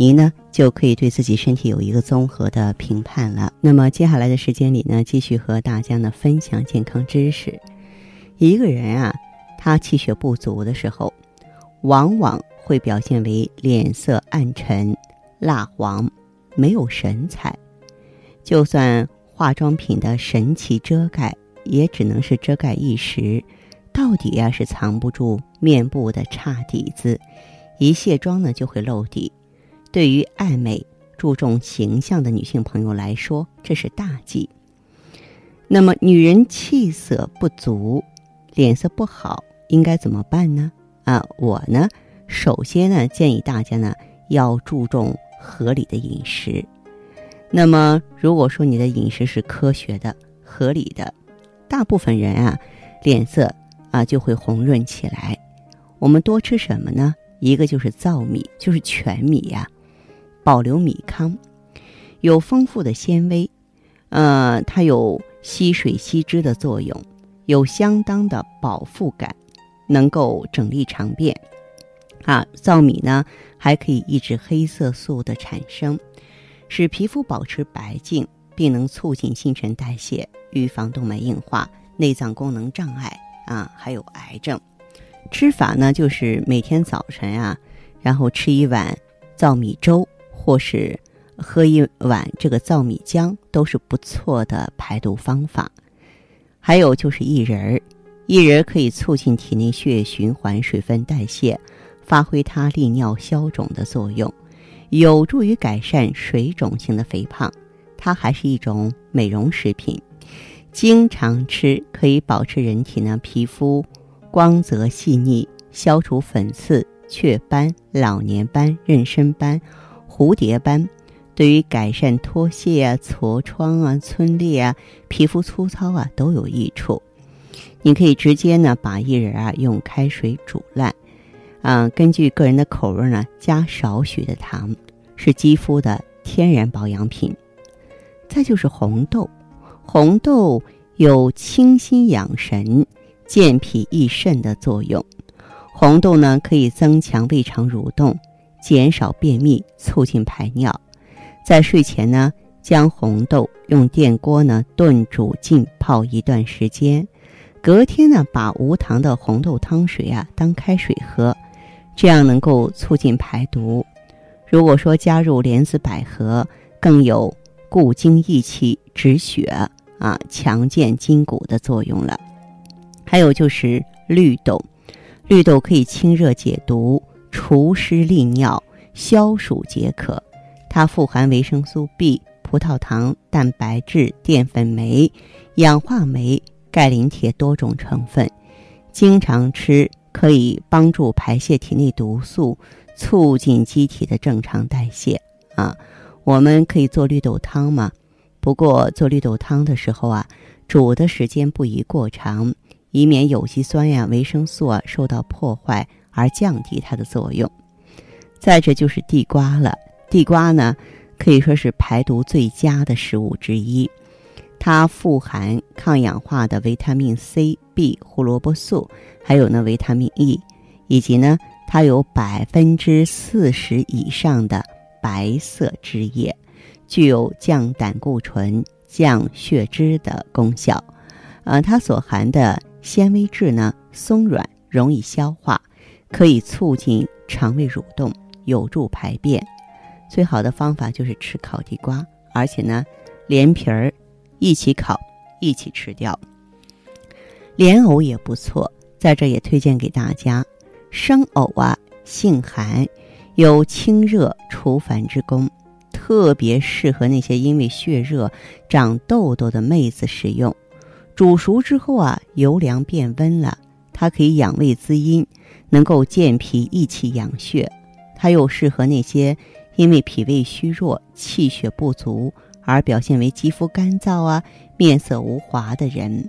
您呢，就可以对自己身体有一个综合的评判了。那么接下来的时间里呢，继续和大家呢分享健康知识。一个人啊，他气血不足的时候，往往会表现为脸色暗沉、蜡黄、没有神采。就算化妆品的神奇遮盖，也只能是遮盖一时，到底呀是藏不住面部的差底子。一卸妆呢，就会露底。对于爱美、注重形象的女性朋友来说，这是大忌。那么，女人气色不足、脸色不好，应该怎么办呢？啊，我呢，首先呢，建议大家呢要注重合理的饮食。那么，如果说你的饮食是科学的、合理的，大部分人啊，脸色啊就会红润起来。我们多吃什么呢？一个就是糙米，就是全米呀。保留米糠，有丰富的纤维，呃，它有吸水吸脂的作用，有相当的饱腹感，能够整利肠便。啊，糙米呢还可以抑制黑色素的产生，使皮肤保持白净，并能促进新陈代谢，预防动脉硬化、内脏功能障碍啊，还有癌症。吃法呢就是每天早晨啊，然后吃一碗糙米粥。或是喝一碗这个糙米浆都是不错的排毒方法。还有就是薏仁儿，薏仁可以促进体内血液循环、水分代谢，发挥它利尿消肿的作用，有助于改善水肿性的肥胖。它还是一种美容食品，经常吃可以保持人体呢皮肤光泽细腻，消除粉刺、雀斑、老年斑、妊娠斑。蝴蝶斑对于改善脱屑啊、痤疮啊、皴裂啊、皮肤粗糙啊都有益处。你可以直接呢把薏仁啊用开水煮烂，啊，根据个人的口味呢加少许的糖，是肌肤的天然保养品。再就是红豆，红豆有清心养神、健脾益肾的作用。红豆呢可以增强胃肠蠕动。减少便秘，促进排尿。在睡前呢，将红豆用电锅呢炖煮浸泡一段时间，隔天呢把无糖的红豆汤水啊当开水喝，这样能够促进排毒。如果说加入莲子百合，更有固精益气、止血啊、强健筋骨的作用了。还有就是绿豆，绿豆可以清热解毒。除湿利尿、消暑解渴，它富含维生素 B、葡萄糖、蛋白质、淀粉酶、氧化酶、钙、磷、铁多种成分。经常吃可以帮助排泄体内毒素，促进机体的正常代谢。啊，我们可以做绿豆汤吗？不过做绿豆汤的时候啊，煮的时间不宜过长，以免有机酸呀、维生素啊受到破坏。而降低它的作用。再者就是地瓜了，地瓜呢可以说是排毒最佳的食物之一。它富含抗氧化的维他命 C、B、胡萝卜素，还有呢维他命 E，以及呢它有百分之四十以上的白色汁液，具有降胆固醇、降血脂的功效。呃，它所含的纤维质呢松软，容易消化。可以促进肠胃蠕动，有助排便。最好的方法就是吃烤地瓜，而且呢，连皮儿一起烤，一起吃掉。莲藕也不错，在这也推荐给大家。生藕啊，性寒，有清热除烦之功，特别适合那些因为血热长痘痘的妹子食用。煮熟之后啊，由凉变温了，它可以养胃滋阴。能够健脾益气养血，它又适合那些因为脾胃虚弱、气血不足而表现为肌肤干燥啊、面色无华的人。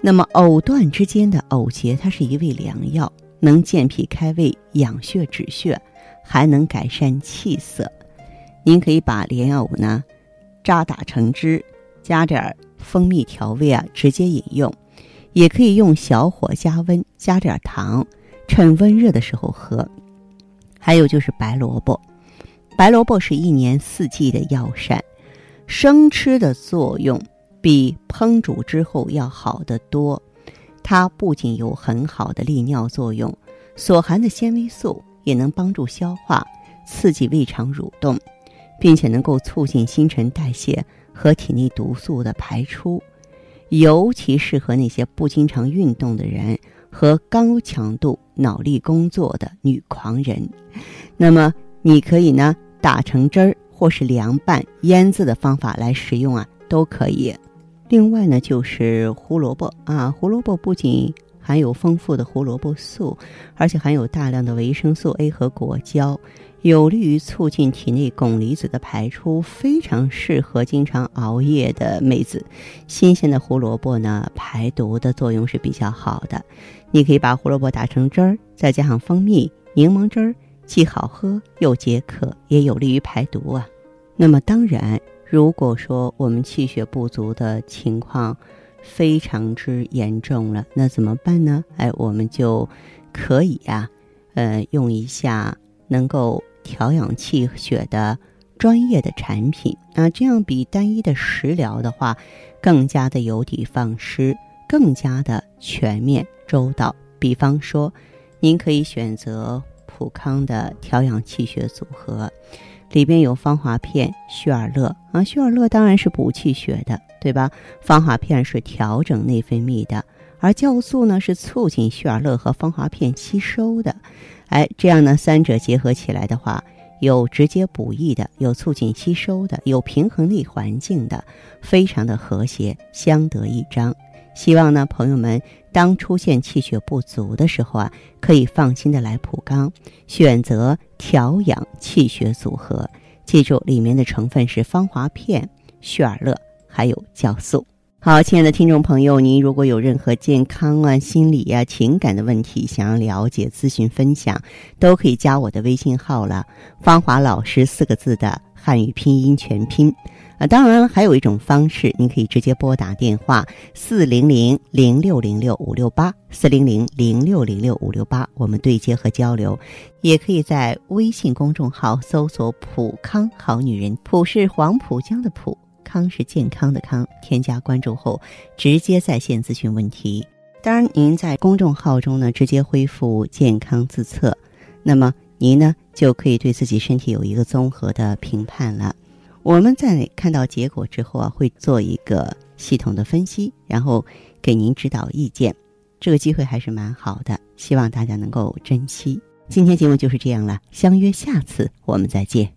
那么藕断之间的藕节，它是一味良药，能健脾开胃、养血止血，还能改善气色。您可以把莲藕呢渣打成汁，加点蜂蜜调味啊，直接饮用；也可以用小火加温，加点糖，趁温热的时候喝。还有就是白萝卜，白萝卜是一年四季的药膳，生吃的作用。比烹煮之后要好得多，它不仅有很好的利尿作用，所含的纤维素也能帮助消化，刺激胃肠蠕动，并且能够促进新陈代谢和体内毒素的排出，尤其适合那些不经常运动的人和高强度脑力工作的女狂人。那么，你可以呢打成汁儿，或是凉拌、腌制的方法来食用啊，都可以。另外呢，就是胡萝卜啊，胡萝卜不仅含有丰富的胡萝卜素，而且含有大量的维生素 A 和果胶，有利于促进体内汞离子的排出，非常适合经常熬夜的妹子。新鲜的胡萝卜呢，排毒的作用是比较好的。你可以把胡萝卜打成汁儿，再加上蜂蜜、柠檬汁儿，既好喝又解渴，也有利于排毒啊。那么当然。如果说我们气血不足的情况非常之严重了，那怎么办呢？哎，我们就可以呀，呃，用一下能够调养气血的专业的产品啊，这样比单一的食疗的话更加的有的放矢，更加的全面周到。比方说，您可以选择普康的调养气血组合。里边有芳华片、血尔乐啊，血尔乐当然是补气血的，对吧？芳华片是调整内分泌的，而酵素呢是促进血尔乐和芳华片吸收的。哎，这样呢，三者结合起来的话，有直接补益的，有促进吸收的，有平衡内环境的，非常的和谐，相得益彰。希望呢，朋友们当出现气血不足的时候啊，可以放心的来普康，选择调养气血组合。记住，里面的成分是芳华片、血尔乐，还有酵素。好，亲爱的听众朋友，您如果有任何健康啊、心理啊、情感的问题，想要了解、咨询、分享，都可以加我的微信号了。芳华老师四个字的汉语拼音全拼。啊，当然了，还有一种方式，您可以直接拨打电话四零零零六零六五六八四零零零六零六五六八，我们对接和交流。也可以在微信公众号搜索“普康好女人”，普是黄浦江的浦，康是健康的康。添加关注后，直接在线咨询问题。当然，您在公众号中呢，直接恢复健康自测，那么您呢就可以对自己身体有一个综合的评判了。我们在看到结果之后啊，会做一个系统的分析，然后给您指导意见。这个机会还是蛮好的，希望大家能够珍惜。今天节目就是这样了，相约下次我们再见。